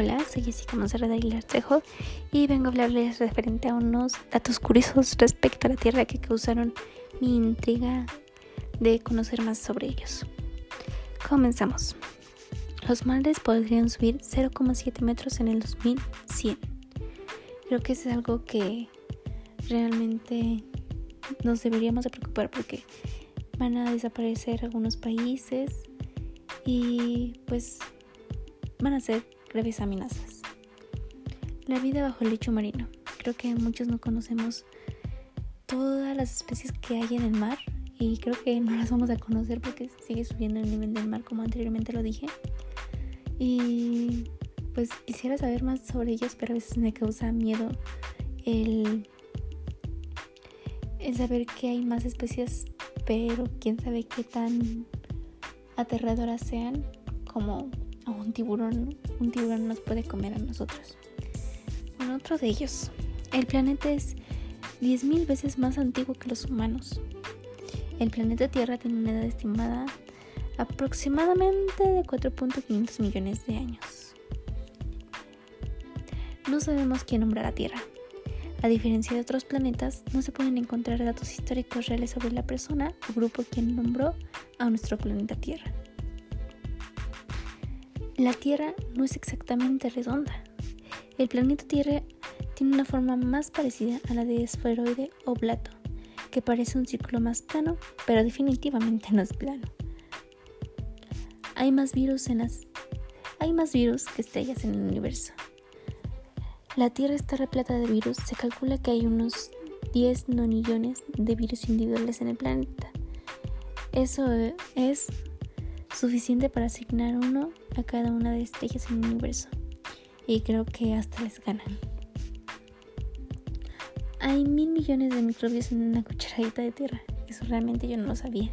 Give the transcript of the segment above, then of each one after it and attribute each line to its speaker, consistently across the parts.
Speaker 1: Hola, soy Jessica Monserrat Aguilar Trejo y vengo a hablarles referente a unos datos curiosos respecto a la Tierra que causaron mi intriga de conocer más sobre ellos. Comenzamos. Los mares podrían subir 0,7 metros en el 2100. Creo que es algo que realmente nos deberíamos de preocupar porque van a desaparecer algunos países y pues van a ser graves amenazas. La vida bajo el lecho marino. Creo que muchos no conocemos todas las especies que hay en el mar y creo que no las vamos a conocer porque sigue subiendo el nivel del mar como anteriormente lo dije. Y pues quisiera saber más sobre ellos, pero a veces me causa miedo el, el saber que hay más especies, pero quién sabe qué tan aterradoras sean como un tiburón, un tiburón nos puede comer a nosotros. Bueno, otro de ellos. El planeta es 10.000 veces más antiguo que los humanos. El planeta Tierra tiene una edad estimada aproximadamente de 4.500 millones de años. No sabemos quién nombró la Tierra. A diferencia de otros planetas, no se pueden encontrar datos históricos reales sobre la persona o grupo quien nombró a nuestro planeta Tierra. La Tierra no es exactamente redonda. El planeta Tierra tiene una forma más parecida a la de esferoide o plato, que parece un círculo más plano, pero definitivamente no es plano. Hay más virus en las hay más virus que estrellas en el universo. La Tierra está repleta de virus. Se calcula que hay unos 10 nonillones de virus individuales en el planeta. Eso es suficiente para asignar uno a cada una de estrellas en el universo. Y creo que hasta les ganan. Hay mil millones de microbios en una cucharadita de tierra. Eso realmente yo no lo sabía.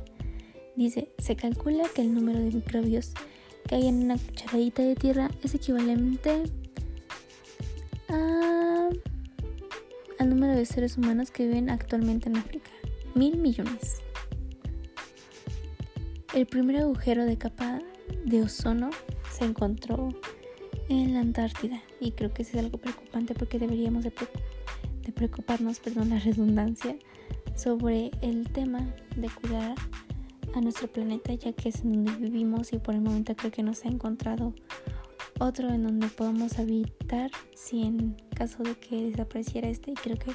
Speaker 1: Dice, se calcula que el número de microbios que hay en una cucharadita de tierra es equivalente a, al número de seres humanos que viven actualmente en África. Mil millones. El primer agujero de capa de ozono se encontró en la Antártida y creo que eso es algo preocupante porque deberíamos de, preocuparnos, perdón, la redundancia, sobre el tema de cuidar a nuestro planeta ya que es en donde vivimos y por el momento creo que no se ha encontrado otro en donde podamos habitar si en caso de que desapareciera este y creo que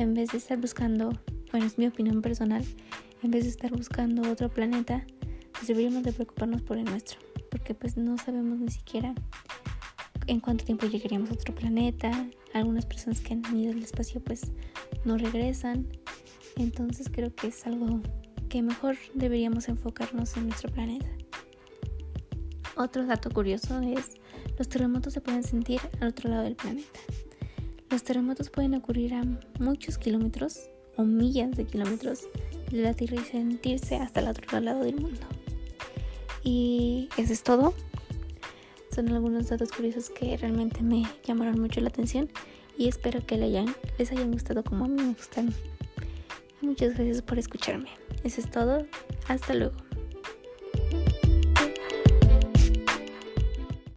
Speaker 1: en vez de estar buscando, bueno es mi opinión personal, en vez de estar buscando otro planeta, pues deberíamos de preocuparnos por el nuestro, porque pues no sabemos ni siquiera en cuánto tiempo llegaríamos a otro planeta. Algunas personas que han ido al espacio pues no regresan. Entonces creo que es algo que mejor deberíamos enfocarnos en nuestro planeta. Otro dato curioso es los terremotos se pueden sentir al otro lado del planeta. Los terremotos pueden ocurrir a muchos kilómetros o millas de kilómetros de la Tierra y sentirse hasta el otro lado del mundo. Y eso es todo. Son algunos datos curiosos que realmente me llamaron mucho la atención y espero que les hayan, les hayan gustado como a mí me gustan. Muchas gracias por escucharme. Eso es todo. Hasta luego.